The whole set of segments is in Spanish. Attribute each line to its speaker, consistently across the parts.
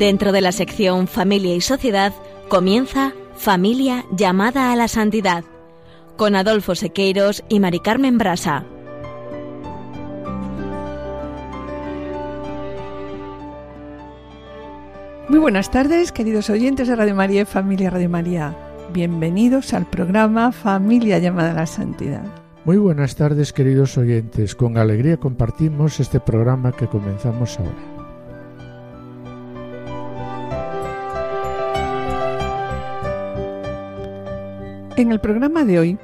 Speaker 1: Dentro de la sección Familia y Sociedad comienza Familia llamada a la santidad con Adolfo Sequeiros y Mari Carmen Brasa.
Speaker 2: Muy buenas tardes, queridos oyentes de Radio María y Familia Radio María. Bienvenidos al programa Familia llamada a la Santidad.
Speaker 3: Muy buenas tardes, queridos oyentes. Con alegría compartimos este programa que comenzamos ahora.
Speaker 2: En el programa de hoy,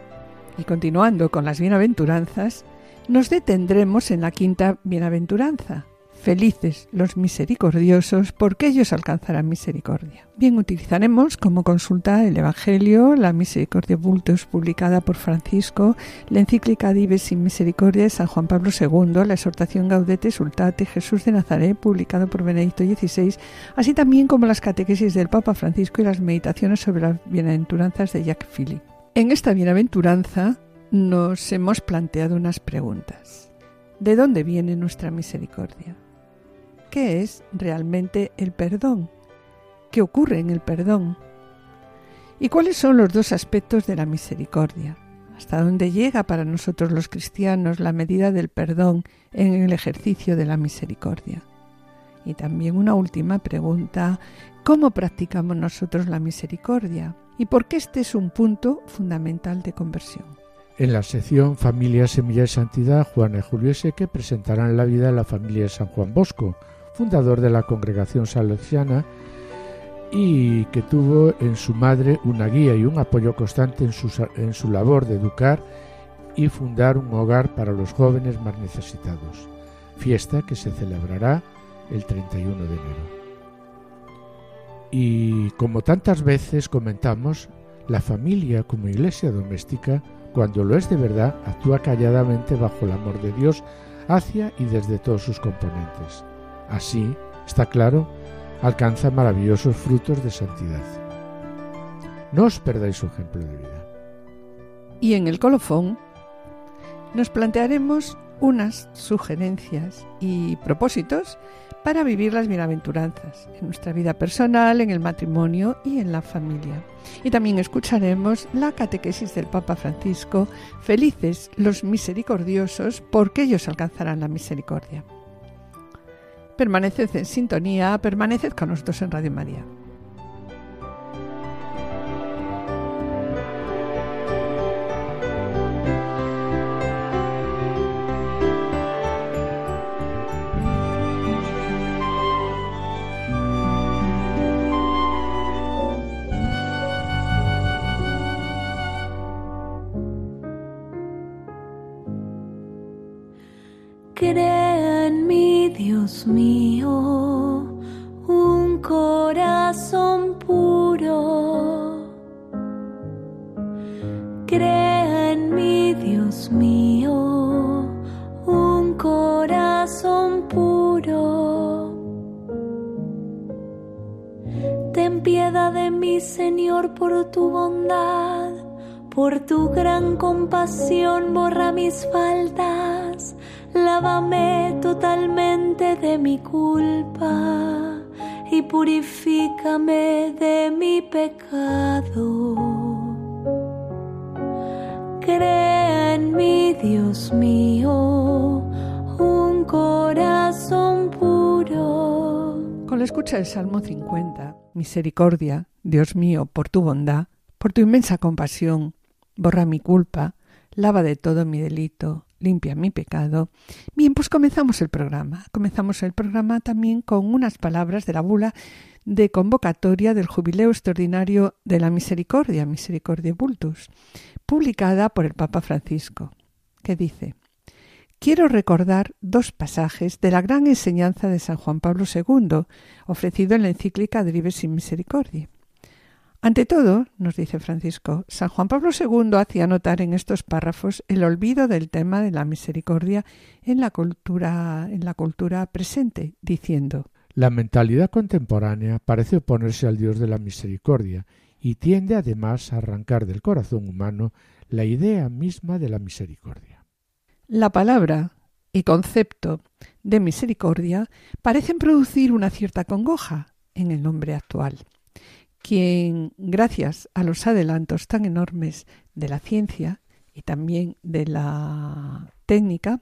Speaker 2: y continuando con las bienaventuranzas, nos detendremos en la quinta bienaventuranza, Felices los misericordiosos, porque ellos alcanzarán misericordia. Bien, utilizaremos como consulta el Evangelio, la Misericordia Bultus publicada por Francisco, la encíclica Dives in Misericordia de San Juan Pablo II, la exhortación Gaudete Sultate Jesús de Nazaret, publicado por Benedicto XVI, así también como las catequesis del Papa Francisco y las meditaciones sobre las bienaventuranzas de Jacques Philippe. En esta bienaventuranza nos hemos planteado unas preguntas. ¿De dónde viene nuestra misericordia? qué es realmente el perdón, qué ocurre en el perdón y cuáles son los dos aspectos de la misericordia, hasta dónde llega para nosotros los cristianos la medida del perdón en el ejercicio de la misericordia. Y también una última pregunta, ¿cómo practicamos nosotros la misericordia? Y por qué este es un punto fundamental de conversión.
Speaker 3: En la sección Familia, Semilla y Santidad, Juana y Julio Seque presentarán la vida de la familia de San Juan Bosco, fundador de la congregación salesiana y que tuvo en su madre una guía y un apoyo constante en su, en su labor de educar y fundar un hogar para los jóvenes más necesitados, fiesta que se celebrará el 31 de enero. Y como tantas veces comentamos, la familia como iglesia doméstica, cuando lo es de verdad, actúa calladamente bajo el amor de Dios hacia y desde todos sus componentes. Así, está claro, alcanza maravillosos frutos de santidad. No os perdáis su ejemplo de vida.
Speaker 2: Y en el colofón nos plantearemos unas sugerencias y propósitos para vivir las bienaventuranzas en nuestra vida personal, en el matrimonio y en la familia. Y también escucharemos la catequesis del Papa Francisco, felices los misericordiosos porque ellos alcanzarán la misericordia. Permaneced en sintonía, permaneced con nosotros en Radio María.
Speaker 4: Borra mis faltas, lávame totalmente de mi culpa y purifícame de mi pecado. Crea en mí, Dios mío, un corazón puro.
Speaker 2: Con la escucha del Salmo 50, Misericordia, Dios mío, por tu bondad, por tu inmensa compasión, borra mi culpa, lava de todo mi delito, limpia mi pecado. Bien, pues comenzamos el programa. Comenzamos el programa también con unas palabras de la bula de convocatoria del Jubileo Extraordinario de la Misericordia, Misericordia Bultus, publicada por el Papa Francisco, que dice Quiero recordar dos pasajes de la gran enseñanza de San Juan Pablo II, ofrecido en la encíclica Drives sin Misericordia. Ante todo, nos dice Francisco, San Juan Pablo II hacía notar en estos párrafos el olvido del tema de la misericordia en la cultura, en la cultura presente, diciendo
Speaker 3: La mentalidad contemporánea parece oponerse al Dios de la misericordia y tiende además a arrancar del corazón humano la idea misma de la misericordia.
Speaker 2: La palabra y concepto de misericordia parecen producir una cierta congoja, en el nombre actual, quien, gracias a los adelantos tan enormes de la ciencia y también de la técnica,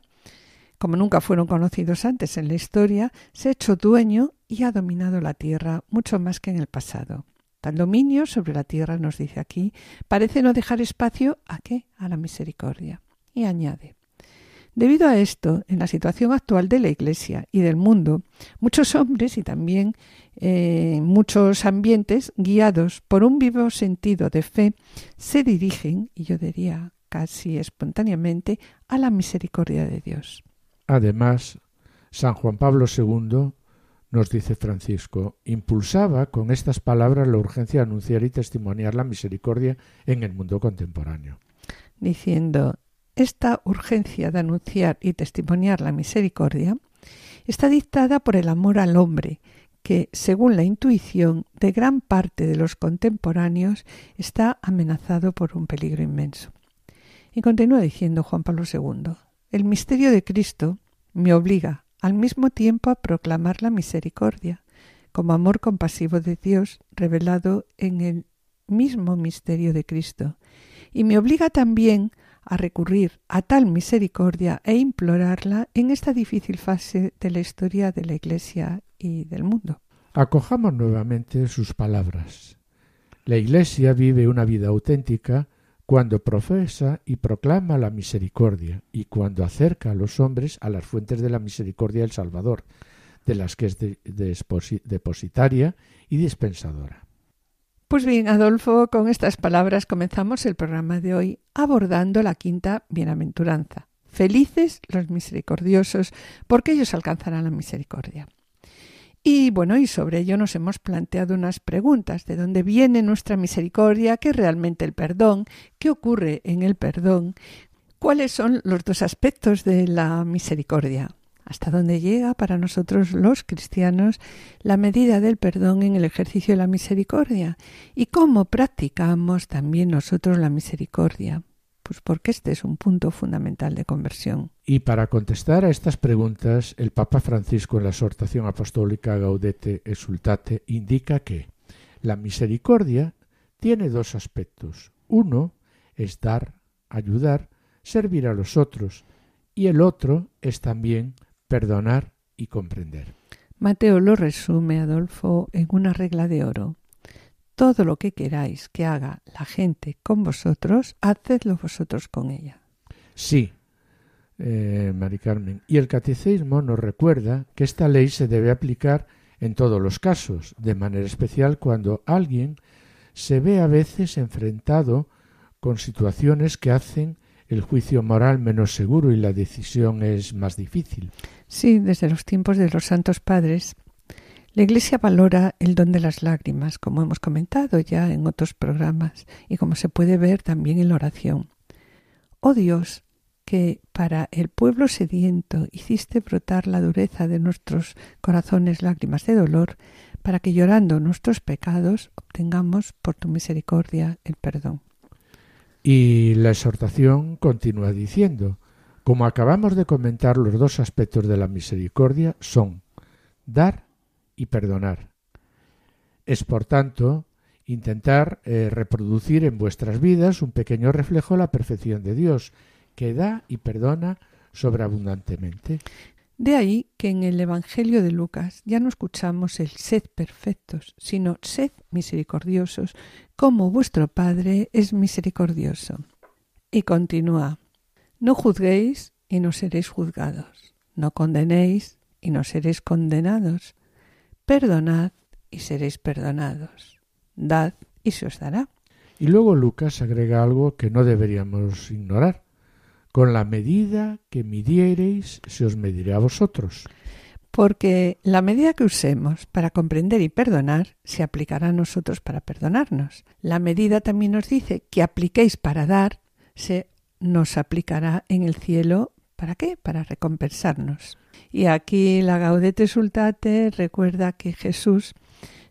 Speaker 2: como nunca fueron conocidos antes en la historia, se ha hecho dueño y ha dominado la Tierra mucho más que en el pasado. Tal dominio sobre la Tierra, nos dice aquí, parece no dejar espacio a qué? A la misericordia. Y añade, Debido a esto, en la situación actual de la Iglesia y del mundo, muchos hombres y también eh, muchos ambientes, guiados por un vivo sentido de fe, se dirigen, y yo diría casi espontáneamente, a la misericordia de Dios.
Speaker 3: Además, San Juan Pablo II, nos dice Francisco, impulsaba con estas palabras la urgencia de anunciar y testimoniar la misericordia en el mundo contemporáneo.
Speaker 2: Diciendo, esta urgencia de anunciar y testimoniar la misericordia está dictada por el amor al hombre, que, según la intuición de gran parte de los contemporáneos, está amenazado por un peligro inmenso. Y continúa diciendo Juan Pablo II, el misterio de Cristo me obliga al mismo tiempo a proclamar la misericordia, como amor compasivo de Dios revelado en el mismo misterio de Cristo, y me obliga también a recurrir a tal misericordia e implorarla en esta difícil fase de la historia de la Iglesia y del mundo.
Speaker 3: Acojamos nuevamente sus palabras. La Iglesia vive una vida auténtica cuando profesa y proclama la misericordia y cuando acerca a los hombres a las fuentes de la misericordia del Salvador, de las que es depositaria y dispensadora.
Speaker 2: Pues bien, Adolfo, con estas palabras comenzamos el programa de hoy abordando la quinta bienaventuranza. Felices los misericordiosos, porque ellos alcanzarán la misericordia. Y bueno, y sobre ello nos hemos planteado unas preguntas. ¿De dónde viene nuestra misericordia? ¿Qué es realmente el perdón? ¿Qué ocurre en el perdón? ¿Cuáles son los dos aspectos de la misericordia? Hasta dónde llega para nosotros los cristianos la medida del perdón en el ejercicio de la misericordia y cómo practicamos también nosotros la misericordia. Pues porque este es un punto fundamental de conversión.
Speaker 3: Y para contestar a estas preguntas, el Papa Francisco en la exhortación apostólica Gaudete Exultate indica que la misericordia tiene dos aspectos. Uno es dar, ayudar, servir a los otros, y el otro es también perdonar y comprender.
Speaker 2: Mateo lo resume, Adolfo, en una regla de oro. Todo lo que queráis que haga la gente con vosotros, hacedlo vosotros con ella.
Speaker 3: Sí, eh, Mari Carmen. Y el catecismo nos recuerda que esta ley se debe aplicar en todos los casos, de manera especial cuando alguien se ve a veces enfrentado con situaciones que hacen el juicio moral menos seguro y la decisión es más difícil.
Speaker 2: Sí, desde los tiempos de los santos padres, la Iglesia valora el don de las lágrimas, como hemos comentado ya en otros programas y como se puede ver también en la oración. Oh Dios, que para el pueblo sediento hiciste brotar la dureza de nuestros corazones lágrimas de dolor, para que llorando nuestros pecados obtengamos por tu misericordia el perdón.
Speaker 3: Y la exhortación continúa diciendo, como acabamos de comentar, los dos aspectos de la misericordia son dar y perdonar. Es, por tanto, intentar eh, reproducir en vuestras vidas un pequeño reflejo de la perfección de Dios, que da y perdona sobreabundantemente.
Speaker 2: De ahí que en el Evangelio de Lucas ya no escuchamos el sed perfectos, sino sed misericordiosos, como vuestro Padre es misericordioso. Y continúa, no juzguéis y no seréis juzgados, no condenéis y no seréis condenados, perdonad y seréis perdonados, dad y se os dará.
Speaker 3: Y luego Lucas agrega algo que no deberíamos ignorar con la medida que midiereis se os medirá a vosotros.
Speaker 2: Porque la medida que usemos para comprender y perdonar se aplicará a nosotros para perdonarnos. La medida también nos dice que apliquéis para dar se nos aplicará en el cielo. ¿Para qué? Para recompensarnos. Y aquí la Gaudete Sultate recuerda que Jesús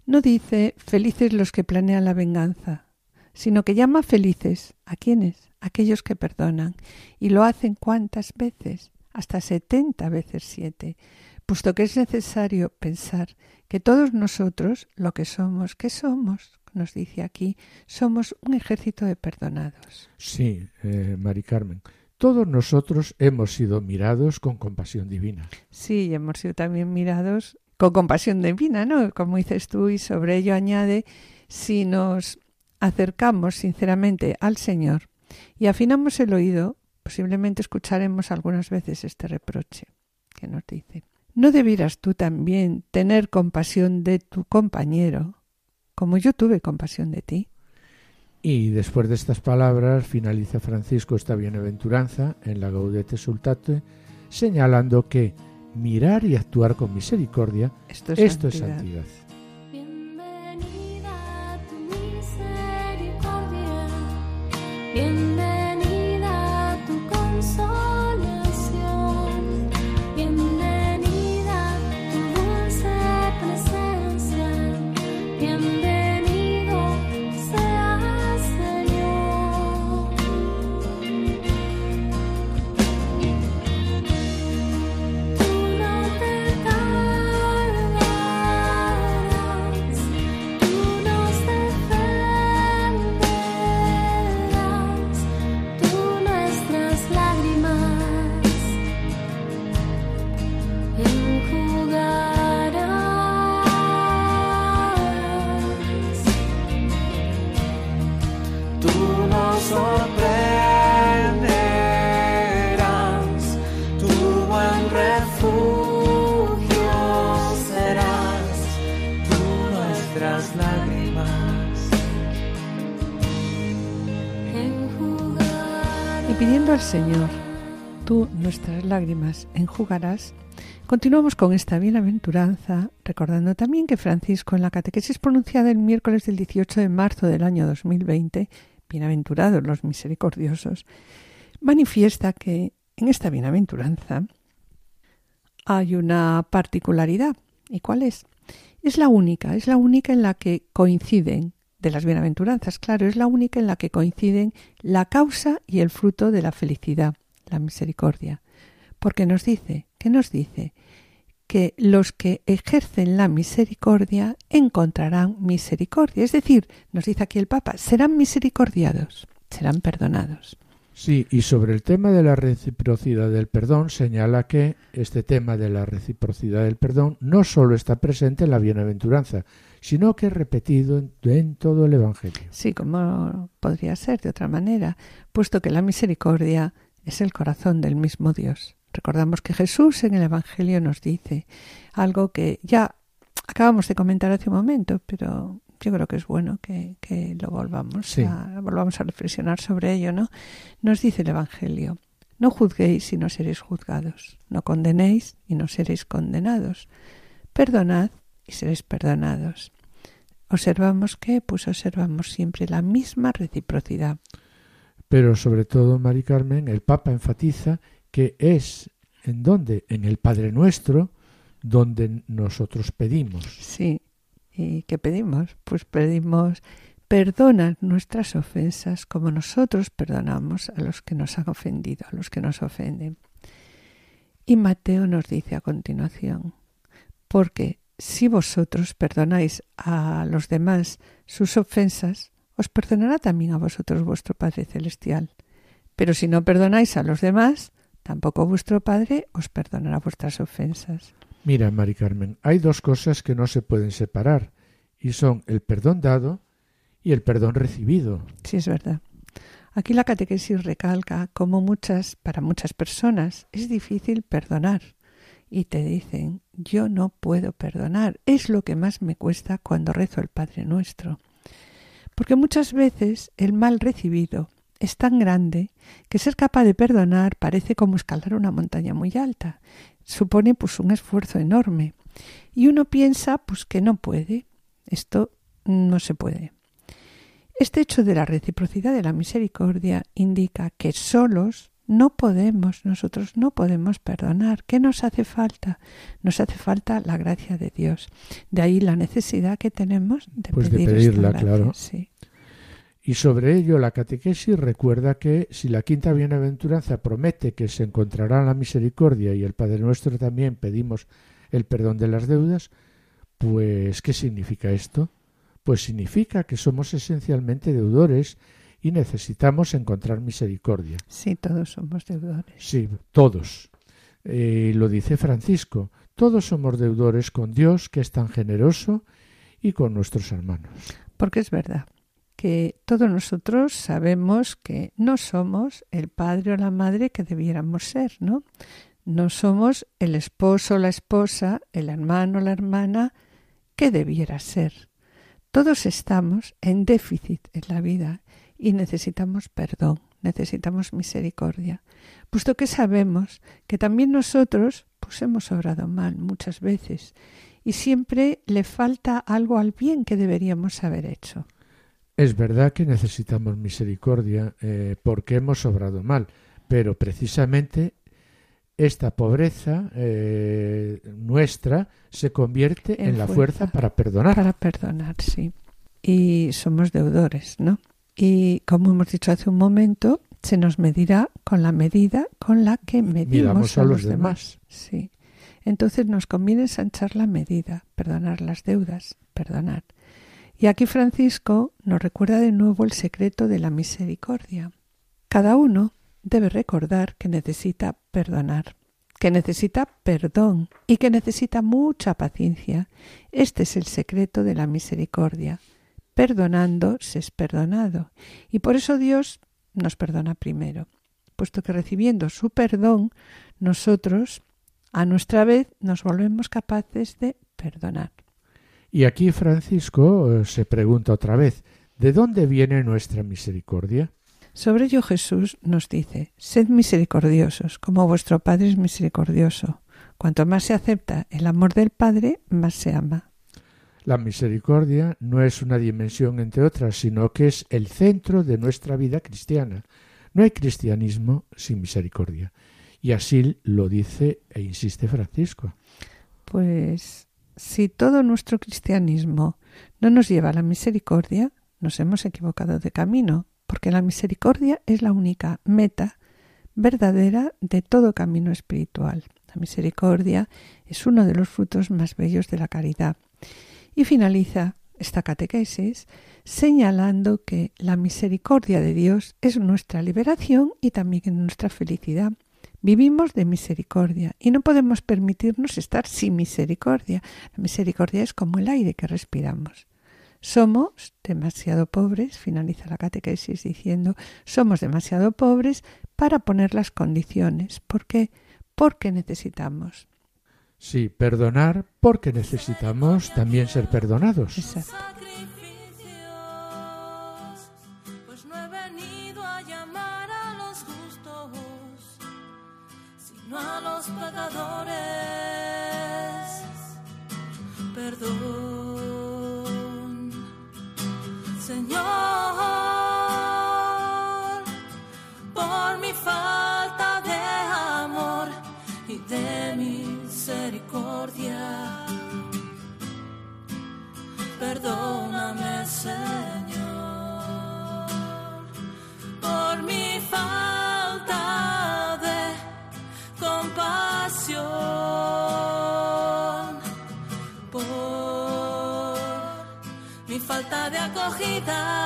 Speaker 2: no dice felices los que planean la venganza, sino que llama felices a quienes, aquellos que perdonan, y lo hacen cuántas veces, hasta setenta veces siete, puesto que es necesario pensar que todos nosotros, lo que somos, ¿qué somos? Nos dice aquí, somos un ejército de perdonados.
Speaker 3: Sí, eh, Mari Carmen. Todos nosotros hemos sido mirados con compasión divina.
Speaker 2: Sí, y hemos sido también mirados con compasión divina, ¿no? Como dices tú, y sobre ello añade, si nos acercamos sinceramente al Señor y afinamos el oído, posiblemente escucharemos algunas veces este reproche que nos dice. ¿No debieras tú también tener compasión de tu compañero, como yo tuve compasión de ti?
Speaker 3: Y después de estas palabras finaliza Francisco esta bienaventuranza en la Gaudete Sultate, señalando que mirar y actuar con misericordia,
Speaker 2: Esto es
Speaker 3: esto es
Speaker 2: santidad.
Speaker 3: santidad.
Speaker 4: Bienvenida a tu misericordia, bienvenida Señor, tú nuestras lágrimas enjugarás,
Speaker 2: continuamos con esta bienaventuranza, recordando también que Francisco en la catequesis pronunciada el miércoles del 18 de marzo del año 2020, bienaventurados los misericordiosos, manifiesta que en esta bienaventuranza hay una particularidad. ¿Y cuál es? Es la única, es la única en la que coinciden de las bienaventuranzas, claro, es la única en la que coinciden la causa y el fruto de la felicidad, la misericordia. Porque nos dice, ¿qué nos dice? Que los que ejercen la misericordia encontrarán misericordia. Es decir, nos dice aquí el Papa, serán misericordiados, serán perdonados.
Speaker 3: Sí, y sobre el tema de la reciprocidad del perdón, señala que este tema de la reciprocidad del perdón no solo está presente en la bienaventuranza, sino que es repetido en, en todo el Evangelio.
Speaker 2: Sí, como podría ser de otra manera, puesto que la misericordia es el corazón del mismo Dios. Recordamos que Jesús en el Evangelio nos dice algo que ya acabamos de comentar hace un momento, pero yo creo que es bueno que, que lo volvamos,
Speaker 3: Sí.
Speaker 2: a, volvamos a reflexionar sobre ello, ¿no? Nos dice el Evangelio, no juzguéis y no seréis juzgados, no condenéis y no seréis condenados, perdonad y seréis perdonados. Observamos que, pues observamos siempre la misma reciprocidad.
Speaker 3: Pero sobre todo, Mari Carmen, el Papa enfatiza que es en donde, en el Padre Nuestro, donde nosotros pedimos.
Speaker 2: Sí. ¿Y qué pedimos? Pues pedimos perdona nuestras ofensas como nosotros perdonamos a los que nos han ofendido, a los que nos ofenden. Y Mateo nos dice a continuación, porque si vosotros perdonáis a los demás sus ofensas, os perdonará también a vosotros vuestro Padre Celestial. Pero si no perdonáis a los demás, tampoco vuestro Padre os perdonará vuestras ofensas.
Speaker 3: Mira, Mari Carmen, hay dos cosas que no se pueden separar, y son el perdón dado y el perdón recibido.
Speaker 2: Sí, es verdad. Aquí la catequesis recalca cómo muchas, para muchas personas, es difícil perdonar. Y te dicen, yo no puedo perdonar. Es lo que más me cuesta cuando rezo el Padre Nuestro. Porque muchas veces el mal recibido es tan grande que ser capaz de perdonar parece como escalar una montaña muy alta. Supone pues un esfuerzo enorme. Y uno piensa pues que no puede. Esto no se puede. Este hecho de la reciprocidad de la misericordia indica que solos no podemos, nosotros no podemos perdonar. ¿Qué nos hace falta? Nos hace falta la gracia de Dios. De ahí la necesidad que tenemos de
Speaker 3: Pues de
Speaker 2: pedir
Speaker 3: pedirla,
Speaker 2: gracia,
Speaker 3: claro.
Speaker 2: sí.
Speaker 3: Y sobre ello la catequesis recuerda que si la quinta bienaventuranza promete que se encontrará la misericordia y el Padre Nuestro también pedimos el perdón de las deudas, pues ¿qué significa esto? Pues significa que somos esencialmente deudores y necesitamos encontrar misericordia.
Speaker 2: Sí, todos somos deudores.
Speaker 3: Sí, todos. Eh, lo dice Francisco, todos somos deudores con Dios, que es tan generoso, y con nuestros hermanos.
Speaker 2: Porque es verdad que todos nosotros sabemos que no somos el padre o la madre que debiéramos ser, ¿no? No somos el esposo o la esposa, el hermano o la hermana que debiera ser. Todos estamos en déficit en la vida y necesitamos perdón, necesitamos misericordia, puesto que sabemos que también nosotros pues hemos obrado mal muchas veces y siempre le falta algo al bien que deberíamos haber hecho.
Speaker 3: Es verdad que necesitamos misericordia eh, porque hemos obrado mal, pero precisamente esta pobreza eh, nuestra se convierte en,
Speaker 2: En
Speaker 3: la
Speaker 2: fuerza.
Speaker 3: fuerza para perdonar.
Speaker 2: Para perdonar, sí. Y somos deudores, ¿no? Y como hemos dicho hace un momento, se nos medirá con la medida con la que medimos
Speaker 3: Miramos a los demás.
Speaker 2: Sí. Entonces nos conviene ensanchar la medida, perdonar las deudas, perdonar. Y aquí Francisco nos recuerda de nuevo el secreto de la misericordia. Cada uno debe recordar que necesita perdonar, que necesita perdón y que necesita mucha paciencia. Este es el secreto de la misericordia. Perdonando se es perdonado. Y por eso Dios nos perdona primero, puesto que recibiendo su perdón, nosotros, a nuestra vez, nos volvemos capaces de perdonar.
Speaker 3: Y aquí Francisco eh, se pregunta otra vez, ¿de dónde viene nuestra misericordia?
Speaker 2: Sobre ello Jesús nos dice, sed misericordiosos, como vuestro Padre es misericordioso. Cuanto más se acepta el amor del Padre, más se ama.
Speaker 3: La misericordia no es una dimensión entre otras, sino que es el centro de nuestra vida cristiana. No hay cristianismo sin misericordia. Y así lo dice e insiste Francisco.
Speaker 2: Pues si todo nuestro cristianismo no nos lleva a la misericordia, nos hemos equivocado de camino, porque la misericordia es la única meta verdadera de todo camino espiritual. La misericordia es uno de los frutos más bellos de la caridad. Y finaliza esta catequesis señalando que la misericordia de Dios es nuestra liberación y también nuestra felicidad. Vivimos de misericordia y no podemos permitirnos estar sin misericordia. La misericordia es como el aire que respiramos. Somos demasiado pobres, finaliza la catequesis diciendo, somos demasiado pobres para poner las condiciones. ¿Por qué? Porque necesitamos.
Speaker 3: Sí, perdonar porque necesitamos también ser perdonados.
Speaker 2: Exacto.
Speaker 4: Perdóname, Señor, por mi falta de compasión, por mi falta de acogida.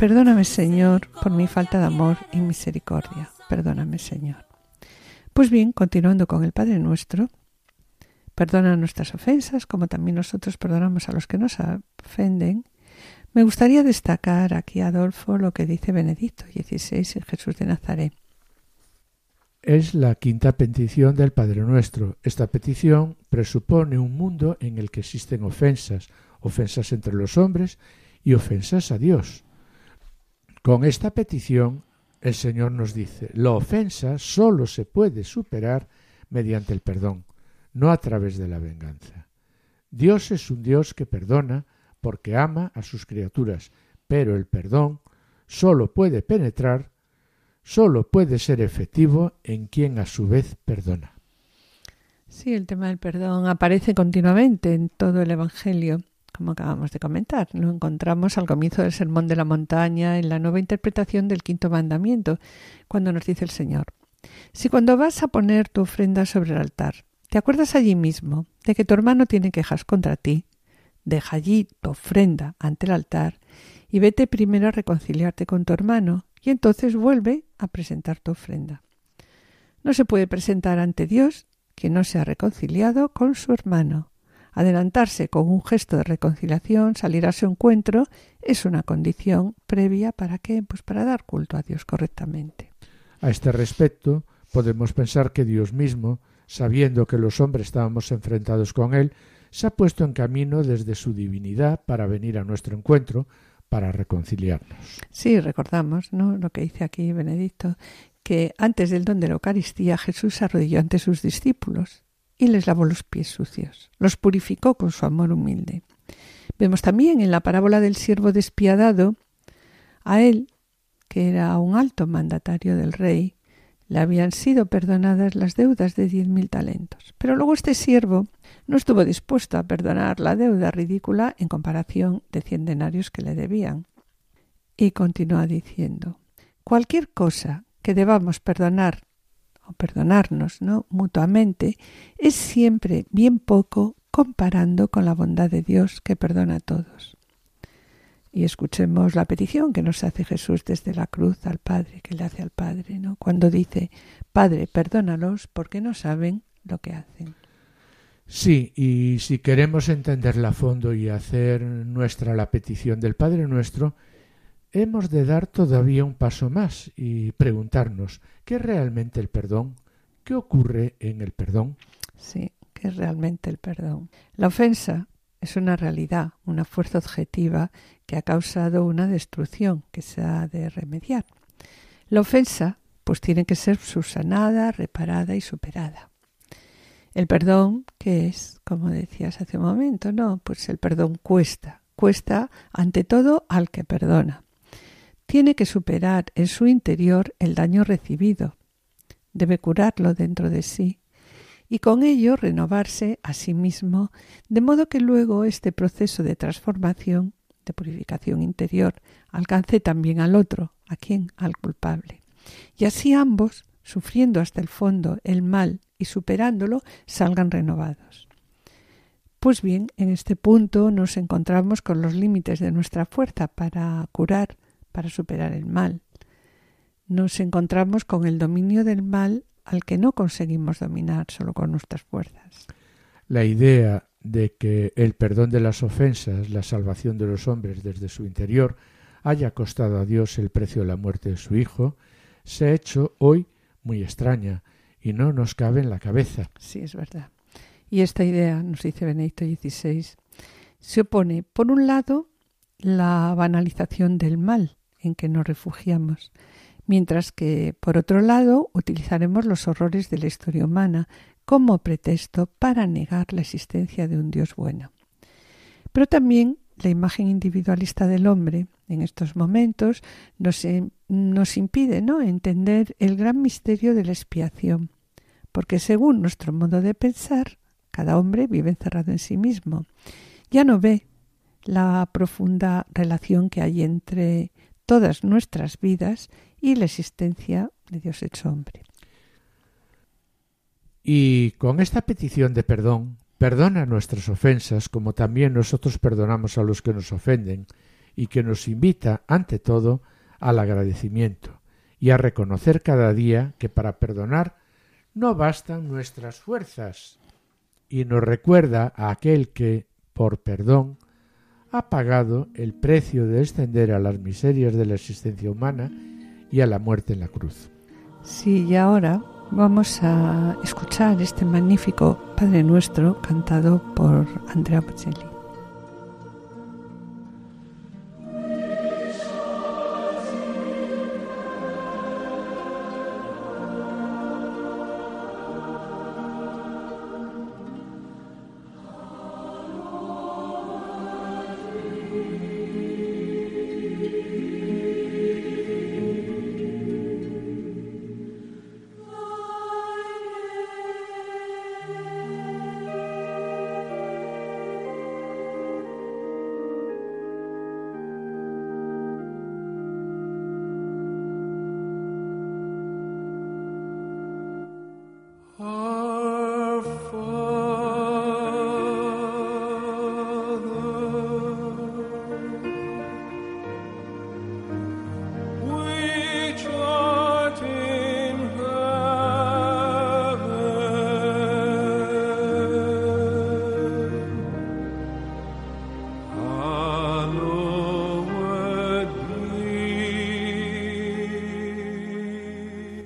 Speaker 2: Perdóname, Señor, por mi falta de amor y misericordia. Perdóname, Señor. Pues bien, continuando con el Padre nuestro, perdona nuestras ofensas, como también nosotros perdonamos a los que nos ofenden. Me gustaría destacar aquí, Adolfo, lo que dice Benedicto XVI en Jesús de Nazaret.
Speaker 3: Es la quinta petición del Padre Nuestro. Esta petición presupone un mundo en el que existen ofensas, ofensas entre los hombres y ofensas a Dios. Con esta petición, el Señor nos dice, la ofensa sólo se puede superar mediante el perdón, no a través de la venganza. Dios es un Dios que perdona porque ama a sus criaturas, pero el perdón sólo puede penetrar, sólo puede ser efectivo en quien a su vez perdona.
Speaker 2: Sí, el tema del perdón aparece continuamente en todo el Evangelio. Como acabamos de comentar. Lo encontramos al comienzo del Sermón de la Montaña, en la nueva interpretación del quinto mandamiento, cuando nos dice el Señor, si cuando vas a poner tu ofrenda sobre el altar, te acuerdas allí mismo de que tu hermano tiene quejas contra ti, deja allí tu ofrenda ante el altar y vete primero a reconciliarte con tu hermano y entonces vuelve a presentar tu ofrenda. No se puede presentar ante Dios quien no se ha reconciliado con su hermano. Adelantarse con un gesto de reconciliación, salir a su encuentro, es una condición previa para qué? Pues para dar culto a Dios correctamente.
Speaker 3: A este respecto, podemos pensar que Dios mismo, sabiendo que los hombres estábamos enfrentados con Él, se ha puesto en camino desde su divinidad para venir a nuestro encuentro, para reconciliarnos.
Speaker 2: Sí, recordamos, ¿no? Lo que dice aquí Benedicto, que antes del don de la Eucaristía Jesús se arrodilló ante sus discípulos y les lavó los pies sucios, los purificó con su amor humilde. Vemos también en la parábola del siervo despiadado a él, que era un alto mandatario del rey, le habían sido perdonadas las deudas de diez mil talentos. Pero luego este siervo no estuvo dispuesto a perdonar la deuda ridícula en comparación de cien denarios que le debían. Y continúa diciendo cualquier cosa que debamos perdonar perdonarnos ¿no? mutuamente es siempre bien poco comparando con la bondad de Dios que perdona a todos y escuchemos la petición que nos hace Jesús desde la cruz al Padre, que le hace al Padre, ¿no? Cuando dice, Padre, perdónalos porque no saben lo que hacen.
Speaker 3: Sí, y si queremos entenderla a fondo y hacer nuestra la petición del Padre nuestro, hemos de dar todavía un paso más y preguntarnos, ¿qué es realmente el perdón? ¿Qué ocurre en el perdón?
Speaker 2: Sí, ¿qué es realmente el perdón? La ofensa es una realidad, una fuerza objetiva que ha causado una destrucción que se ha de remediar. La ofensa, pues tiene que ser subsanada, reparada y superada. El perdón, ¿qué es? Como decías hace un momento, no, pues el perdón cuesta, cuesta ante todo al que perdona. Tiene que superar en su interior el daño recibido, debe curarlo dentro de sí y con ello renovarse a sí mismo, de modo que luego este proceso de transformación, de purificación interior, alcance también al otro, a quien, al culpable. Y así ambos, sufriendo hasta el fondo el mal y superándolo, salgan renovados. Pues bien, en este punto nos encontramos con los límites de nuestra fuerza para curar, para superar el mal. Nos encontramos con el dominio del mal al que no conseguimos dominar solo con nuestras fuerzas.
Speaker 3: La idea de que el perdón de las ofensas, la salvación de los hombres desde su interior, haya costado a Dios el precio de la muerte de su Hijo, se ha hecho hoy muy extraña y no nos cabe en la cabeza.
Speaker 2: Sí, es verdad. Y esta idea, nos dice Benedicto XVI, se opone, por un lado, la banalización del mal en que nos refugiamos, mientras que, por otro lado, utilizaremos los horrores de la historia humana como pretexto para negar la existencia de un Dios bueno. Pero también la imagen individualista del hombre en estos momentos nos, nos impide ¿no? entender el gran misterio de la expiación, porque según nuestro modo de pensar, cada hombre vive encerrado en sí mismo. Ya no ve la profunda relación que hay entre todas nuestras vidas y la existencia de Dios hecho hombre.
Speaker 3: Y con esta petición de perdón, perdona nuestras ofensas como también nosotros perdonamos a los que nos ofenden, y que nos invita, ante todo, al agradecimiento y a reconocer cada día que para perdonar no bastan nuestras fuerzas, y nos recuerda a aquel que, por perdón, ha pagado el precio de descender a las miserias de la existencia humana y a la muerte en la cruz.
Speaker 2: Sí, y ahora vamos a escuchar este magnífico Padre Nuestro cantado por Andrea Bocelli.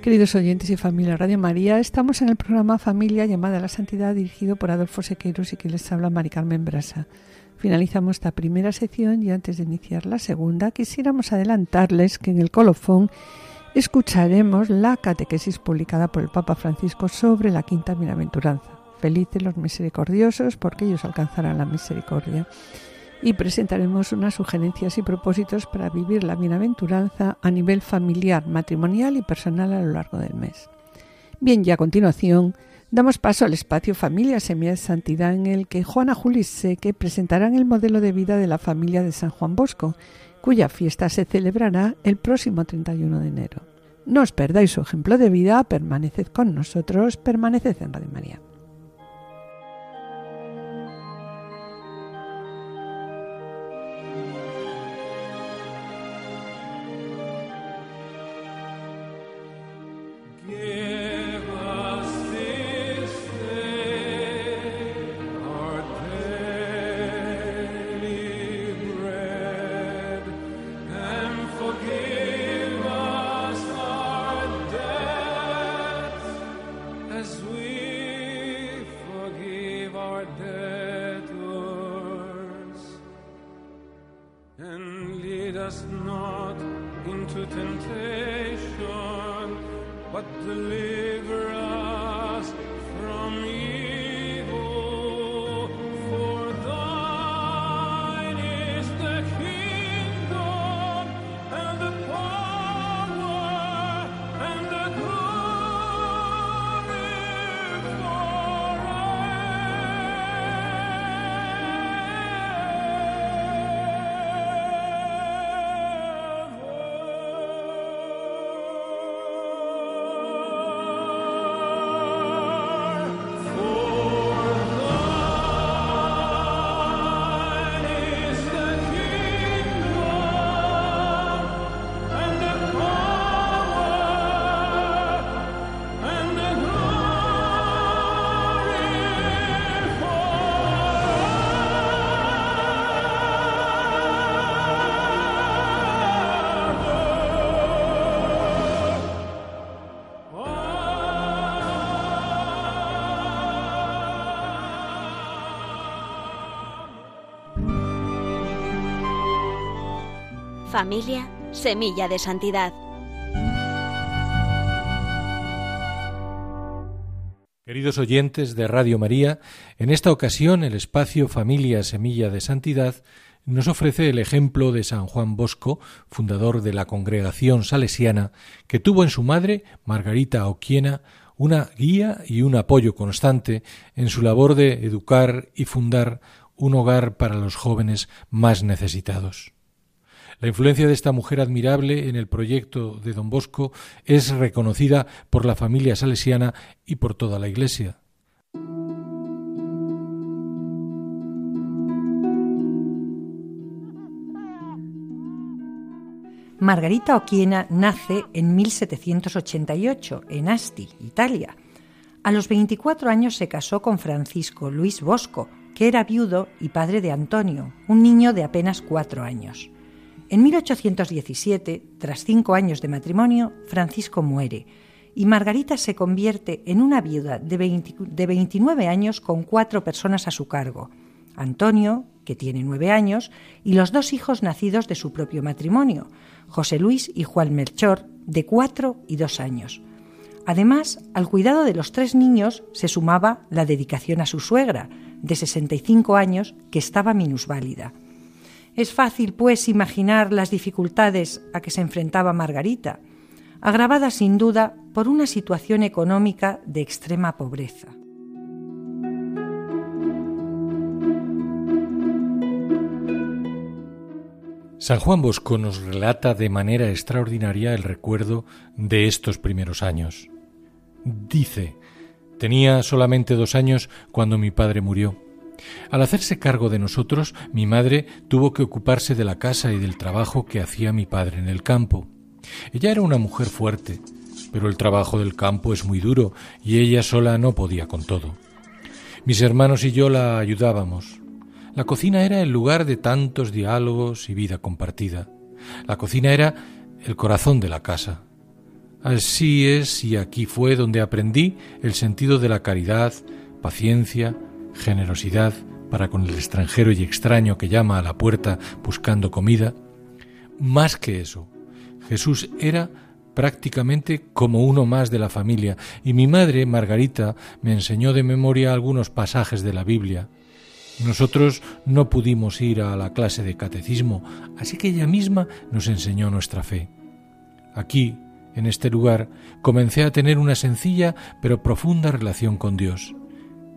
Speaker 2: Queridos oyentes y familia Radio María, estamos en el programa Familia llamada a la Santidad dirigido por Adolfo Sequeiros y que les habla Mari Carmen Brasa. Finalizamos esta primera sección y antes de iniciar la segunda quisiéramos adelantarles que en el colofón escucharemos la catequesis publicada por el Papa Francisco sobre la quinta bienaventuranza. Felices los misericordiosos porque ellos alcanzarán la misericordia y presentaremos unas sugerencias y propósitos para vivir la bienaventuranza a nivel familiar, matrimonial y personal a lo largo del mes. Bien, y a continuación damos paso al espacio Familia Semilla de Santidad en el que Juana Juli Seque presentarán el modelo de vida de la familia de San Juan Bosco, cuya fiesta se celebrará el próximo 31 de enero. No os perdáis su ejemplo de vida, permaneced con nosotros, permaneced en Radio María. To temptation, but deliver us from evil.
Speaker 1: Familia, semilla de santidad.
Speaker 5: Queridos oyentes de Radio María, en esta ocasión el espacio Familia Semilla de Santidad nos ofrece el ejemplo de San Juan Bosco, fundador de la congregación salesiana, que tuvo en su madre, Margarita Oquiena, una guía y un apoyo constante en su labor de educar y fundar un hogar para los jóvenes más necesitados. La influencia de esta mujer admirable en el proyecto de don Bosco es reconocida por la familia salesiana y por toda la Iglesia.
Speaker 6: Margarita Oquiena nace en 1788 en Asti, Italia. A los 24 años se casó con Francisco Luis Bosco, que era viudo y padre de Antonio, un niño de apenas cuatro años. En 1817, tras cinco años de matrimonio, Francisco muere y Margarita se convierte en una viuda de, 29 años con cuatro personas a su cargo. Antonio, que tiene nueve años, y los dos hijos nacidos de su propio matrimonio, José Luis y Juan Melchor, de cuatro y dos años. Además, al cuidado de los tres niños se sumaba la dedicación a su suegra, de 65 años, que estaba minusválida. Es fácil, pues, imaginar las dificultades a que se enfrentaba Margarita, agravada sin duda por una situación económica de extrema pobreza.
Speaker 5: San Juan Bosco nos relata de manera extraordinaria el recuerdo de estos primeros años. Dice, tenía solamente dos años cuando mi padre murió. Al hacerse cargo de nosotros, mi madre tuvo que ocuparse de la casa y del trabajo que hacía mi padre en el campo. Ella era una mujer fuerte, pero el trabajo del campo es muy duro y ella sola no podía con todo. Mis hermanos y yo la ayudábamos. La cocina era el lugar de tantos diálogos y vida compartida. La cocina era el corazón de la casa. Así es y aquí fue donde aprendí el sentido de la caridad, paciencia, generosidad para con el extranjero y extraño que llama a la puerta buscando comida. Más que eso, Jesús era prácticamente como uno más de la familia, y mi madre, Margarita, me enseñó de memoria algunos pasajes de la Biblia. Nosotros no pudimos ir a la clase de catecismo, así que ella misma nos enseñó nuestra fe. Aquí, en este lugar, comencé a tener una sencilla pero profunda relación con Dios.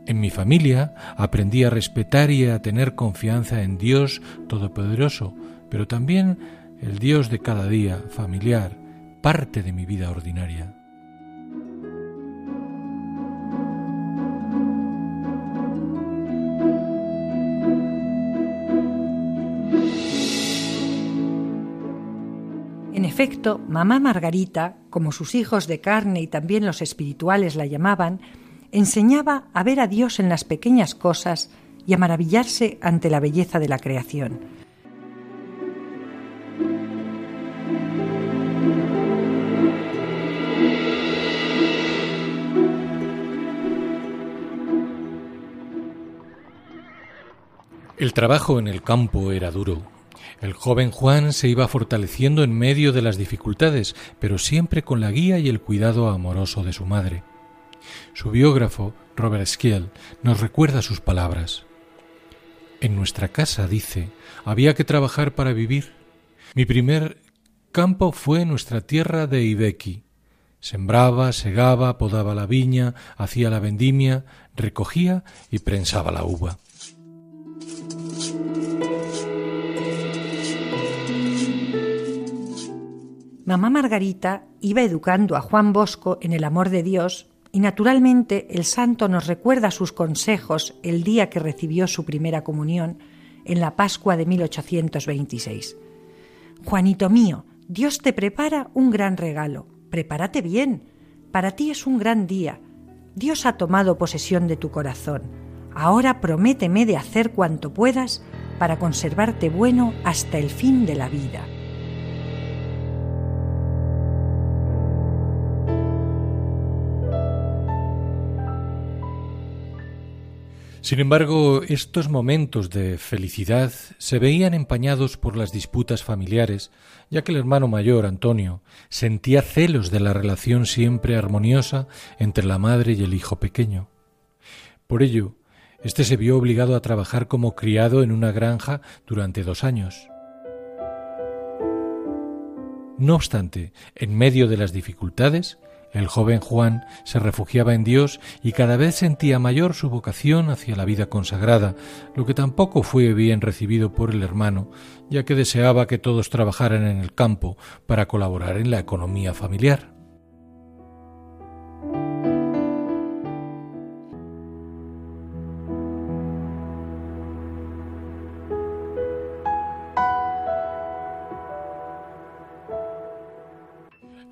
Speaker 5: En mi familia aprendí a respetar y a tener confianza en Dios Todopoderoso, pero también el Dios de cada día, familiar, parte de mi vida ordinaria.
Speaker 6: En efecto, mamá Margarita, como sus hijos de carne y también los espirituales la llamaban, enseñaba a ver a Dios en las pequeñas cosas y a maravillarse ante la belleza de la creación.
Speaker 5: El trabajo en el campo era duro, el joven Juan se iba fortaleciendo en medio de las dificultades, pero siempre con la guía y el cuidado amoroso de su madre. Su biógrafo, Robert Skiel, nos recuerda sus palabras. En nuestra casa, dice, había que trabajar para vivir. Mi primer campo fue nuestra tierra de Ibequi. Sembraba, segaba, podaba la viña, hacía la vendimia, recogía y prensaba la uva.
Speaker 6: Mamá Margarita iba educando a Juan Bosco en el amor de Dios y naturalmente el santo nos recuerda sus consejos el día que recibió su primera comunión en la Pascua de 1826. Juanito mío, Dios te prepara un gran regalo. Prepárate bien. Para ti es un gran día. Dios ha tomado posesión de tu corazón. Ahora prométeme de hacer cuanto puedas para conservarte bueno hasta el fin de la vida.
Speaker 5: Sin embargo, estos momentos de felicidad se veían empañados por las disputas familiares, ya que el hermano mayor, Antonio, sentía celos de la relación siempre armoniosa entre la madre y el hijo pequeño. Por ello, éste se vio obligado a trabajar como criado en una granja durante dos años. No obstante, en medio de las dificultades, el joven Juan se refugiaba en Dios y cada vez sentía mayor su vocación hacia la vida consagrada, lo que tampoco fue bien recibido por el hermano, ya que deseaba que todos trabajaran en el campo para colaborar en la economía familiar.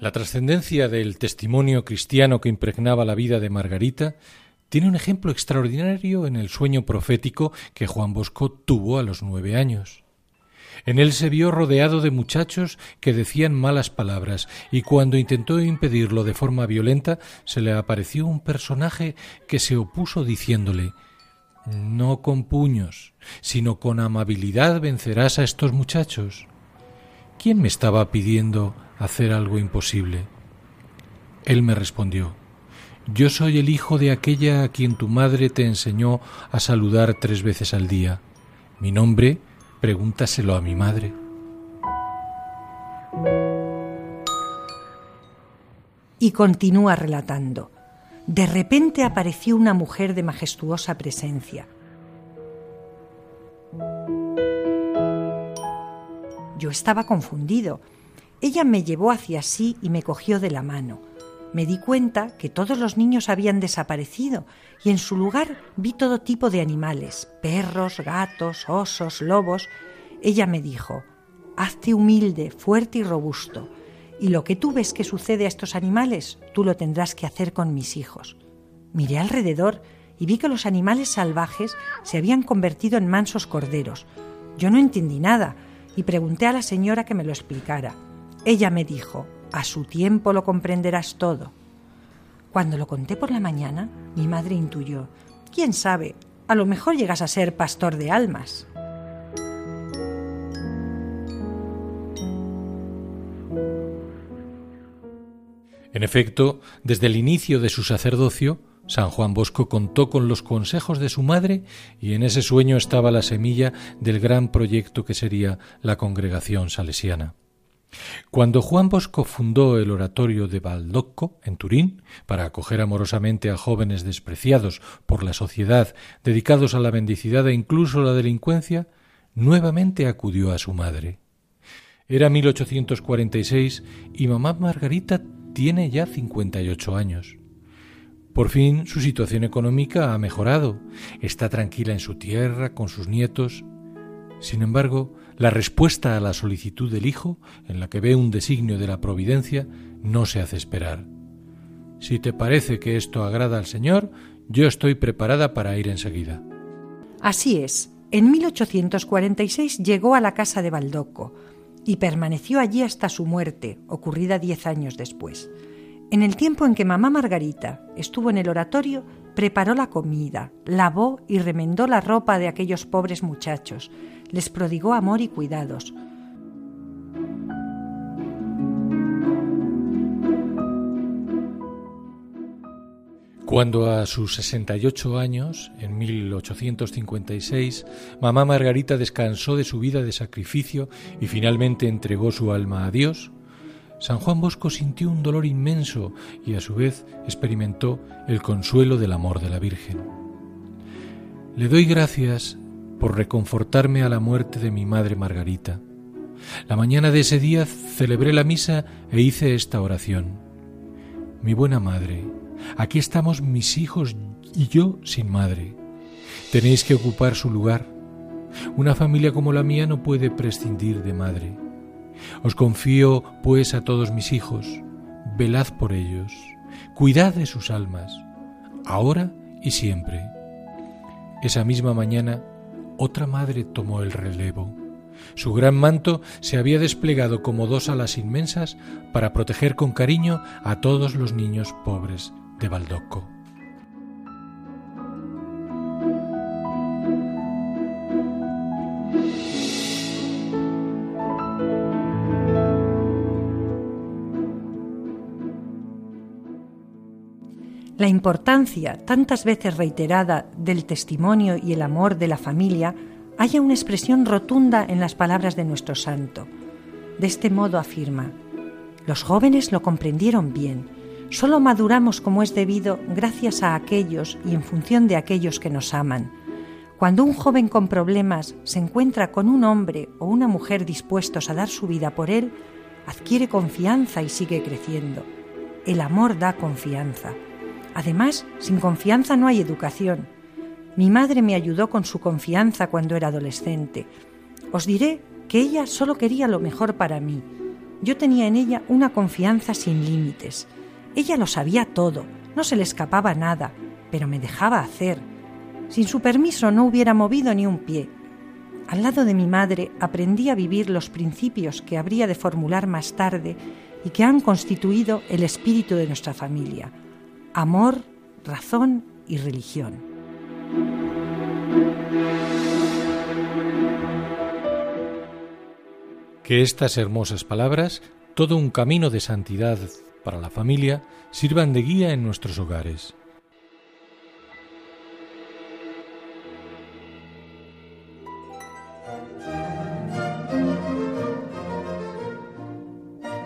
Speaker 5: La trascendencia del testimonio cristiano que impregnaba la vida de Margarita tiene un ejemplo extraordinario en el sueño profético que Juan Bosco tuvo a los nueve años. En él se vio rodeado de muchachos que decían malas palabras, y cuando intentó impedirlo de forma violenta, se le apareció un personaje que se opuso diciéndole No con puños, sino con amabilidad vencerás a estos muchachos. ¿Quién me estaba pidiendo hacer algo imposible. Él me respondió, Yo soy el hijo de aquella a quien tu madre te enseñó a saludar tres veces al día. Mi nombre, pregúntaselo a mi madre.
Speaker 6: Y continúa relatando. De repente apareció una mujer de majestuosa presencia. Yo estaba confundido ella me llevó hacia sí y me cogió de la mano. Me di cuenta que todos los niños habían desaparecido y en su lugar vi todo tipo de animales, perros, gatos, osos, lobos. Ella me dijo, hazte humilde, fuerte y robusto, y lo que tú ves que sucede a estos animales, tú lo tendrás que hacer con mis hijos. Miré alrededor y vi que los animales salvajes se habían convertido en mansos corderos. Yo no entendí nada y pregunté a la señora que me lo explicara. Ella me dijo, A su tiempo lo comprenderás todo. Cuando lo conté por la mañana, mi madre intuyó, quién sabe, a lo mejor llegas a ser pastor de almas.
Speaker 5: En efecto, desde el inicio de su sacerdocio, San Juan Bosco contó con los consejos de su madre y en ese sueño estaba la semilla del gran proyecto que sería la congregación salesiana. Cuando Juan Bosco fundó el oratorio de Baldocco, en Turín, para acoger amorosamente a jóvenes despreciados por la sociedad, dedicados a la mendicidad e incluso la delincuencia, nuevamente acudió a su madre. Era 1846 y mamá Margarita tiene ya 58 años. Por fin su situación económica ha mejorado, está tranquila en su tierra con sus nietos. Sin embargo, la respuesta a la solicitud del hijo, en la que ve un designio de la providencia, no se hace esperar. Si te parece que esto agrada al Señor, yo estoy preparada para ir enseguida.
Speaker 6: Así es. En 1846 llegó a la casa de Baldoco y permaneció allí hasta su muerte, ocurrida diez años después. En el tiempo en que mamá Margarita estuvo en el oratorio, preparó la comida, lavó y remendó la ropa de aquellos pobres muchachos, les prodigó amor y cuidados.
Speaker 5: Cuando a sus 68 años, en 1856, mamá Margarita descansó de su vida de sacrificio y finalmente entregó su alma a Dios, San Juan Bosco sintió un dolor inmenso y a su vez experimentó el consuelo del amor de la Virgen. Le doy gracias por reconfortarme a la muerte de mi madre Margarita. La mañana de ese día celebré la misa e hice esta oración. Mi buena madre, aquí estamos mis hijos y yo sin madre. Tenéis que ocupar su lugar. Una familia como la mía no puede prescindir de madre. Os confío, pues, a todos mis hijos. Velad por ellos. Cuidad de sus almas, ahora y siempre. Esa misma mañana otra madre tomó el relevo. Su gran manto se había desplegado como dos alas inmensas para proteger con cariño a todos los niños pobres de Baldocco.
Speaker 6: La importancia, tantas veces reiterada, del testimonio y el amor de la familia haya una expresión rotunda en las palabras de nuestro santo. De este modo afirma, los jóvenes lo comprendieron bien, solo maduramos como es debido gracias a aquellos y en función de aquellos que nos aman. Cuando un joven con problemas se encuentra con un hombre o una mujer dispuestos a dar su vida por él, adquiere confianza y sigue creciendo. El amor da confianza. Además, sin confianza no hay educación. Mi madre me ayudó con su confianza cuando era adolescente. Os diré que ella solo quería lo mejor para mí. Yo tenía en ella una confianza sin límites. Ella lo sabía todo, no se le escapaba nada, pero me dejaba hacer. Sin su permiso no hubiera movido ni un pie. Al lado de mi madre aprendí a vivir los principios que habría de formular más tarde y que han constituido el espíritu de nuestra familia amor, razón y religión.
Speaker 5: Que estas hermosas palabras, todo un camino de santidad para la familia, sirvan de guía en nuestros hogares.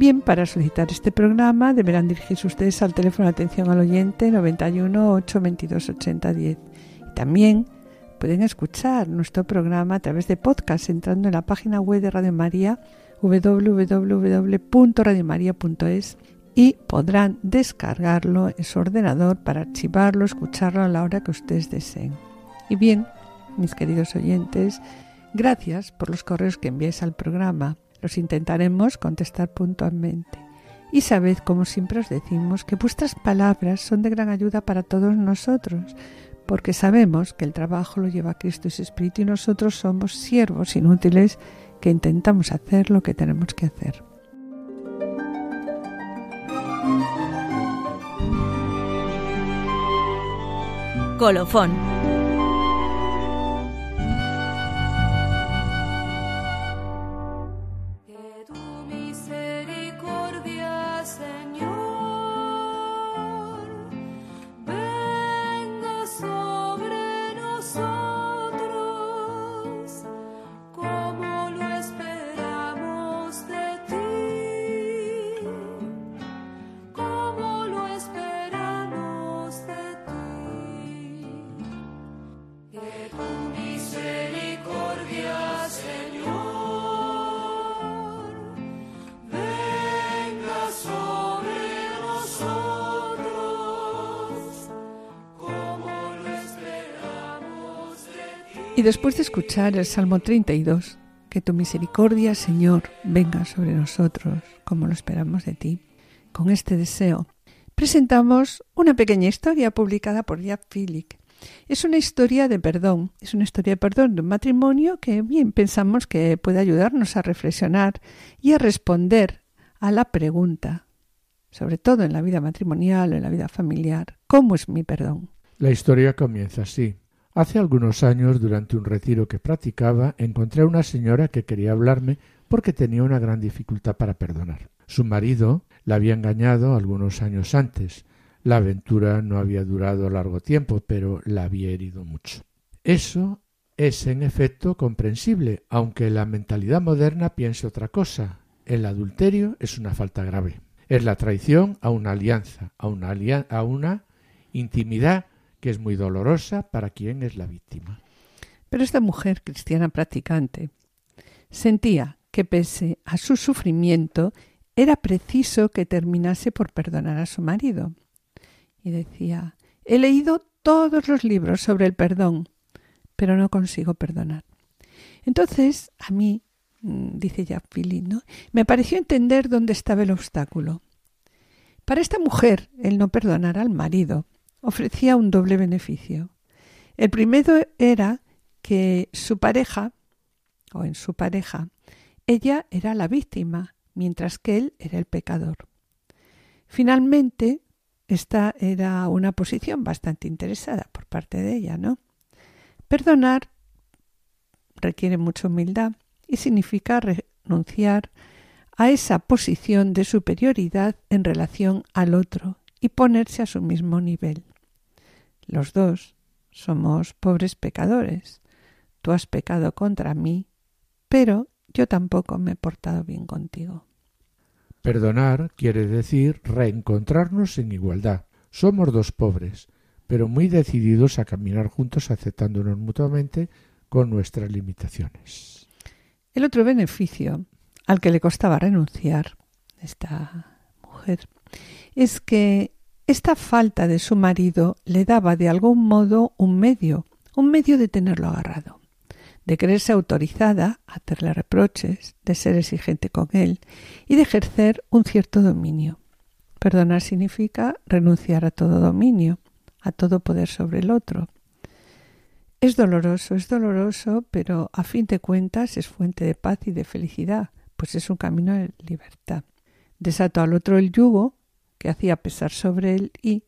Speaker 2: Bien, para solicitar este programa deberán dirigirse ustedes al teléfono de atención al oyente 91 822 8010. Y también pueden escuchar nuestro programa a través de podcast entrando en la página web de Radio María www.radiomaria.es y podrán descargarlo en su ordenador para archivarlo, escucharlo a la hora que ustedes deseen. Y bien, mis queridos oyentes, gracias por los correos que enviáis al programa. Los intentaremos contestar puntualmente. Y sabed, como siempre os decimos, que vuestras palabras son de gran ayuda para todos nosotros, porque sabemos que el trabajo lo lleva Cristo y su Espíritu y nosotros somos siervos inútiles que intentamos hacer lo que tenemos que hacer.
Speaker 1: Colofón
Speaker 2: Y después de escuchar el Salmo 32, que tu misericordia, Señor, venga sobre nosotros, como lo esperamos de ti, con este deseo, presentamos una pequeña historia publicada por Jack Phillips. Es una historia de perdón, es una historia de perdón de un matrimonio que bien pensamos que puede ayudarnos a reflexionar y a responder a la pregunta, sobre todo en la vida matrimonial o en la vida familiar, ¿cómo es mi perdón?
Speaker 3: La historia comienza así. Hace algunos años, durante un retiro que practicaba, encontré a una señora que quería hablarme porque tenía una gran dificultad para perdonar. Su marido la había engañado algunos años antes. La aventura no había durado largo tiempo, pero la había herido mucho. Eso es en efecto comprensible, aunque la mentalidad moderna piense otra cosa. El adulterio es una falta grave. Es la traición a una alianza, a una, a una intimidad que es muy dolorosa para quien es la víctima.
Speaker 2: Pero esta mujer cristiana practicante sentía que pese a su sufrimiento era preciso que terminase por perdonar a su marido. Y decía, he leído todos los libros sobre el perdón, pero no consigo perdonar. Entonces, a mí, mm, dice ya ¿no? me pareció entender dónde estaba el obstáculo. Para esta mujer, el no perdonar al marido ofrecía un doble beneficio. El primero era que su pareja, o en su pareja, ella era la víctima, mientras que él era el pecador. Finalmente, esta era una posición bastante interesada por parte de ella, ¿no? Perdonar requiere mucha humildad y significa renunciar a esa posición de superioridad en relación al otro y ponerse a su mismo nivel. Los dos somos pobres pecadores. Tú has pecado contra mí, pero yo tampoco me he portado bien contigo.
Speaker 3: Perdonar quiere decir reencontrarnos en igualdad. Somos dos pobres, pero muy decididos a caminar juntos aceptándonos mutuamente con nuestras limitaciones.
Speaker 2: El otro beneficio al que le costaba renunciar esta mujer es que esta falta de su marido le daba de algún modo un medio, un medio de tenerlo agarrado, de creerse autorizada a hacerle reproches, de ser exigente con él y de ejercer un cierto dominio. Perdonar significa renunciar a todo dominio, a todo poder sobre el otro. Es doloroso, es doloroso, pero a fin de cuentas es fuente de paz y de felicidad, pues es un camino de libertad. Desato al otro el yugo que hacía pesar sobre él y,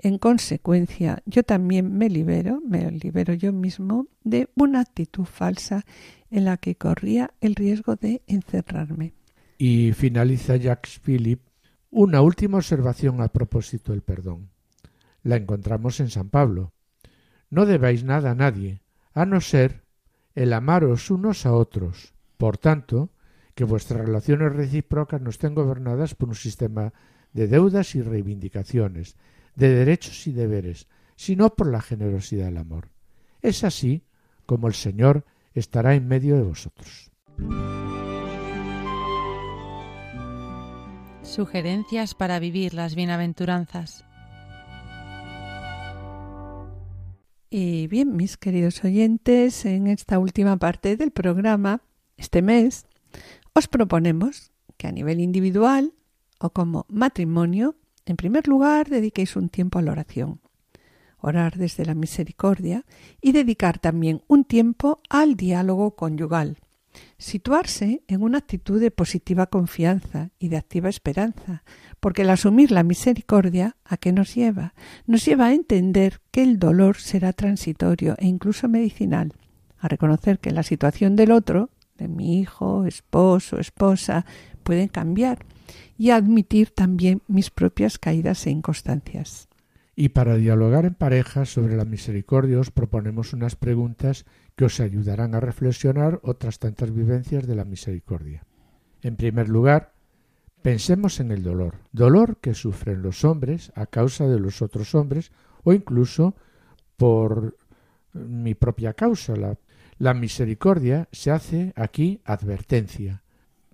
Speaker 2: en consecuencia, yo también me libero, me libero yo mismo de una actitud falsa en la que corría el riesgo de encerrarme.
Speaker 3: Y finaliza Jacques Philippe una última observación a propósito del perdón. La encontramos en San Pablo. No debáis nada a nadie, a no ser el amaros unos a otros. Por tanto, que vuestras relaciones recíprocas no estén gobernadas por un sistema de deudas y reivindicaciones, de derechos y deberes, sino por la generosidad del amor. Es así como el Señor estará en medio de vosotros.
Speaker 7: Sugerencias para vivir las bienaventuranzas.
Speaker 2: Y bien, mis queridos oyentes, en esta última parte del programa, este mes, os proponemos que a nivel individual o como matrimonio, en primer lugar, dediquéis un tiempo a la oración, orar desde la misericordia y dedicar también un tiempo al diálogo conyugal, situarse en una actitud de positiva confianza y de activa esperanza, porque el asumir la misericordia ¿a qué nos lleva? Nos lleva a entender que el dolor será transitorio e incluso medicinal, a reconocer que la situación del otro, de mi hijo, esposo, esposa, puede cambiar y a admitir también mis propias caídas e inconstancias.
Speaker 3: Y para dialogar en pareja sobre la misericordia os proponemos unas preguntas que os ayudarán a reflexionar otras tantas vivencias de la misericordia. En primer lugar, pensemos en el dolor, dolor que sufren los hombres a causa de los otros hombres o incluso por mi propia causa. La, la misericordia se hace aquí advertencia.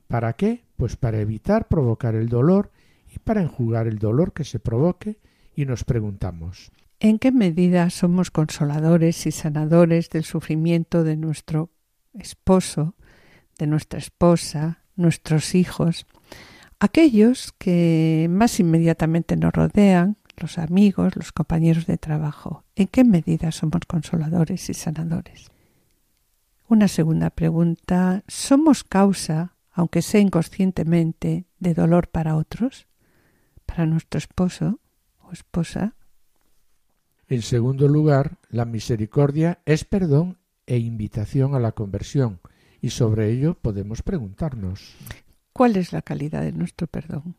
Speaker 3: ¿Para qué? Pues para evitar provocar el dolor y para enjugar el dolor que se provoque y nos preguntamos
Speaker 2: ¿En qué medida somos consoladores y sanadores del sufrimiento de nuestro esposo, de nuestra esposa, nuestros hijos, aquellos que más inmediatamente nos rodean, los amigos, los compañeros de trabajo? ¿En qué medida somos consoladores y sanadores? Una segunda pregunta, ¿somos causa, aunque sea inconscientemente, de dolor para otros? ¿Para nuestro esposo? esposa.
Speaker 3: En segundo lugar, la misericordia es perdón e invitación a la conversión, y sobre ello podemos preguntarnos
Speaker 2: ¿Cuál es la calidad de nuestro perdón?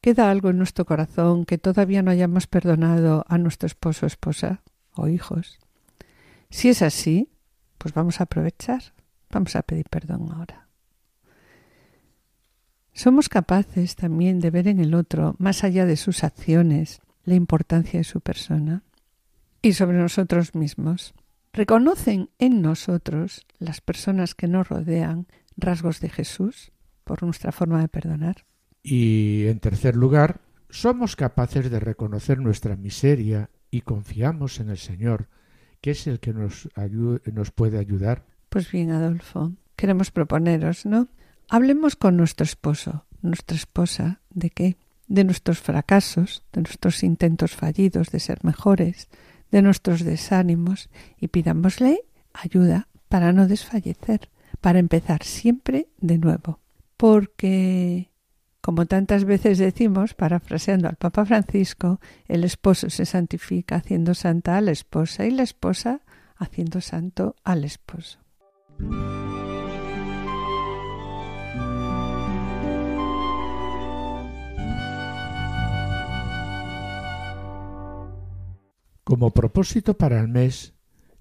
Speaker 2: ¿Queda algo en nuestro corazón que todavía no hayamos perdonado a nuestro esposo, esposa o hijos? Si es así, pues vamos a aprovechar, vamos a pedir perdón ahora. Somos capaces también de ver en el otro, más allá de sus acciones, la importancia de su persona y sobre nosotros mismos. ¿Reconocen en nosotros, las personas que nos rodean, rasgos de Jesús por nuestra forma de perdonar?
Speaker 3: Y, en tercer lugar, somos capaces de reconocer nuestra miseria y confiamos en el Señor, que es el que nos, nos puede ayudar.
Speaker 2: Pues bien, Adolfo, queremos proponeros, ¿no? Hablemos con nuestro esposo, nuestra esposa, ¿de qué? De nuestros fracasos, de nuestros intentos fallidos de ser mejores, de nuestros desánimos y pidámosle ayuda para no desfallecer, para empezar siempre de nuevo. Porque, como tantas veces decimos, parafraseando al Papa Francisco, el esposo se santifica haciendo santa a la esposa y la esposa haciendo santo al esposo.
Speaker 3: Como propósito para el mes,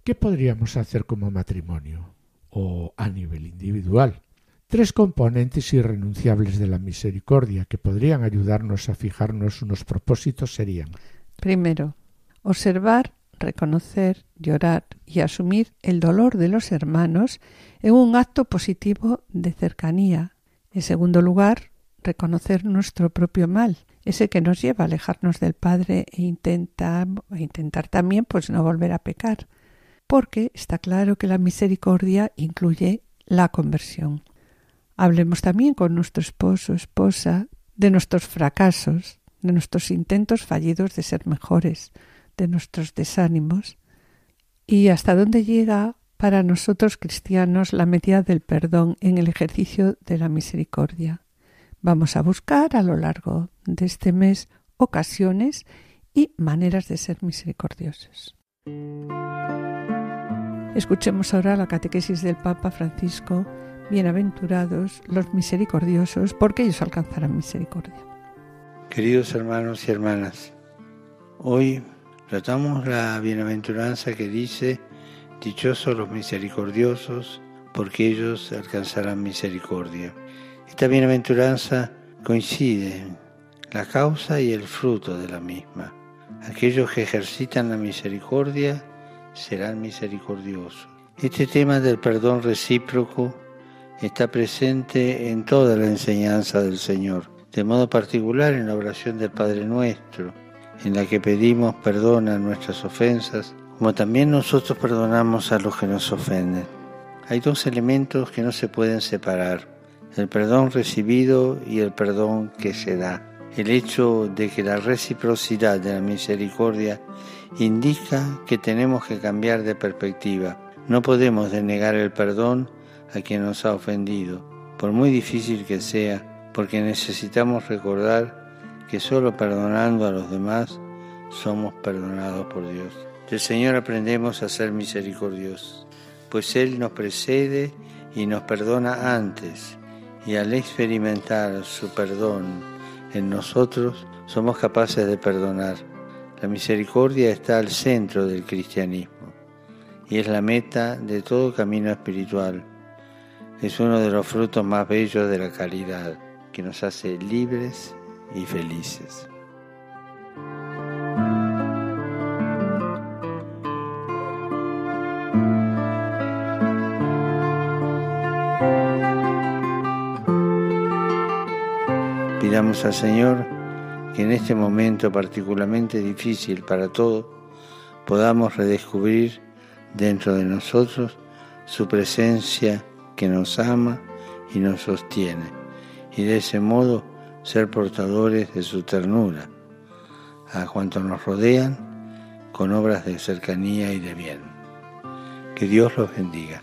Speaker 3: ¿qué podríamos hacer como matrimonio o a nivel individual? Tres componentes irrenunciables de la misericordia que podrían ayudarnos a fijarnos unos propósitos serían
Speaker 2: Primero, observar, reconocer, llorar y asumir el dolor de los hermanos en un acto positivo de cercanía. En segundo lugar, reconocer nuestro propio mal ese que nos lleva a alejarnos del Padre e intentar, e intentar también pues no volver a pecar, porque está claro que la misericordia incluye la conversión. Hablemos también con nuestro esposo, esposa, de nuestros fracasos, de nuestros intentos fallidos de ser mejores, de nuestros desánimos, y hasta dónde llega para nosotros cristianos la medida del perdón en el ejercicio de la misericordia. Vamos a buscar a lo largo de este mes ocasiones y maneras de ser misericordiosos. Escuchemos ahora la catequesis del Papa Francisco. Bienaventurados los misericordiosos, porque ellos alcanzarán misericordia.
Speaker 8: Queridos hermanos y hermanas, hoy tratamos la bienaventuranza que dice, Dichosos los misericordiosos, porque ellos alcanzarán misericordia. Esta bienaventuranza coincide la causa y el fruto de la misma. Aquellos que ejercitan la misericordia serán misericordiosos. Este tema del perdón recíproco está presente en toda la enseñanza del Señor. de modo particular en la oración del Padre Nuestro, en la que pedimos perdón a nuestras ofensas, como también nosotros perdonamos a los que nos ofenden. Hay dos elementos que no se pueden separar, el perdón recibido y el perdón que se da. El hecho de que la reciprocidad de la misericordia indica que tenemos que cambiar de perspectiva. No podemos denegar el perdón a quien nos ha ofendido, por muy difícil que sea, porque necesitamos recordar que solo perdonando a los demás somos perdonados por Dios. Del Señor aprendemos a ser misericordiosos, pues Él nos precede y nos perdona antes, y al experimentar su perdón en nosotros, somos capaces de perdonar. La misericordia está al centro del cristianismo y es la meta de todo camino espiritual. Es uno de los frutos más bellos de la caridad que nos hace libres y felices. Al Señor que en este momento particularmente difícil para todos podamos redescubrir dentro de nosotros su presencia que nos ama y nos sostiene y de ese modo ser portadores de su ternura a cuantos nos rodean con obras de cercanía y de bien. Que Dios los bendiga.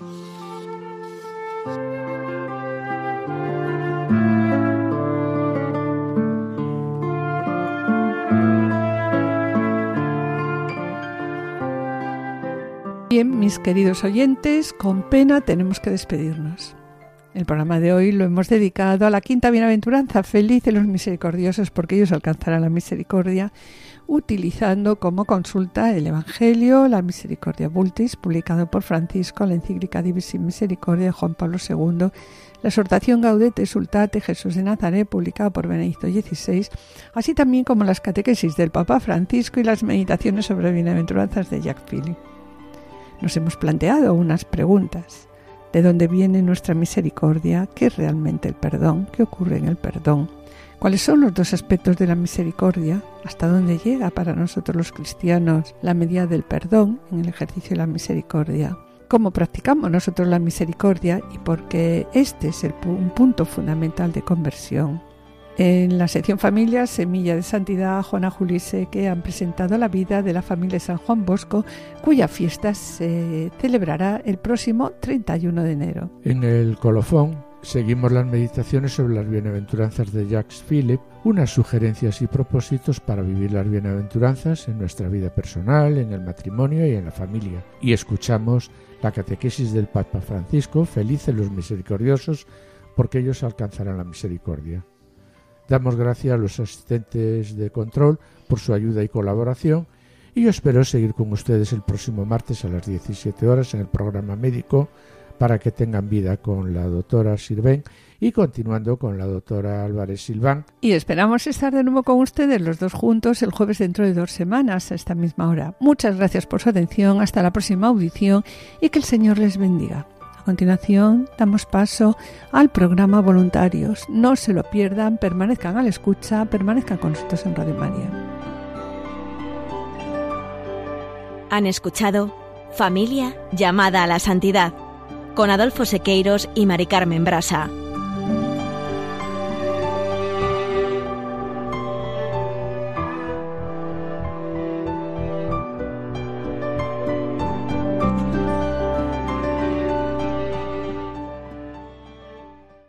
Speaker 2: Queridos oyentes, con pena tenemos que despedirnos. El programa de hoy lo hemos dedicado a la quinta bienaventuranza, felices los misericordiosos porque ellos alcanzarán la misericordia, utilizando como consulta el Evangelio, la Misericordia Vultis, publicado por Francisco, la encíclica Divis Misericordia de Juan Pablo II, la exhortación Gaudete Sultate Jesús de Nazaret, publicada por Benedicto XVI, así también como las catequesis del Papa Francisco y las meditaciones sobre bienaventuranzas de Jacques Philippe nos hemos planteado unas preguntas. ¿De dónde viene nuestra misericordia? ¿Qué es realmente el perdón? ¿Qué ocurre en el perdón? ¿Cuáles son los dos aspectos de la misericordia? ¿Hasta dónde llega para nosotros los cristianos la medida del perdón en el ejercicio de la misericordia? ¿Cómo practicamos nosotros la misericordia? Y porque este es el, un punto fundamental de conversión. En la sección Familia, Semilla de Santidad, Juana Julise, que han presentado la vida de la familia San Juan Bosco, cuya fiesta se celebrará el próximo 31 de enero.
Speaker 3: En el colofón seguimos las meditaciones sobre las bienaventuranzas de Jacques Philippe, unas sugerencias y propósitos para vivir las bienaventuranzas en nuestra vida personal, en el matrimonio y en la familia. Y escuchamos la catequesis del Papa Francisco, felices los misericordiosos, porque ellos alcanzarán la misericordia. Damos gracias a los asistentes de control por su ayuda y colaboración y yo espero seguir con ustedes el próximo martes a las 17 horas en el programa médico para que tengan vida con la doctora Sirven y continuando con la doctora Álvarez Silván.
Speaker 2: Y esperamos estar de nuevo con ustedes los dos juntos el jueves dentro de dos semanas a esta misma hora. Muchas gracias por su atención, hasta la próxima audición y que el Señor les bendiga. A continuación, damos paso al programa Voluntarios. No se lo pierdan, permanezcan a la escucha, permanezcan con nosotros en Radio María.
Speaker 1: Han escuchado Familia llamada a la santidad con Adolfo Sequeiros y Mari Carmen Brasa.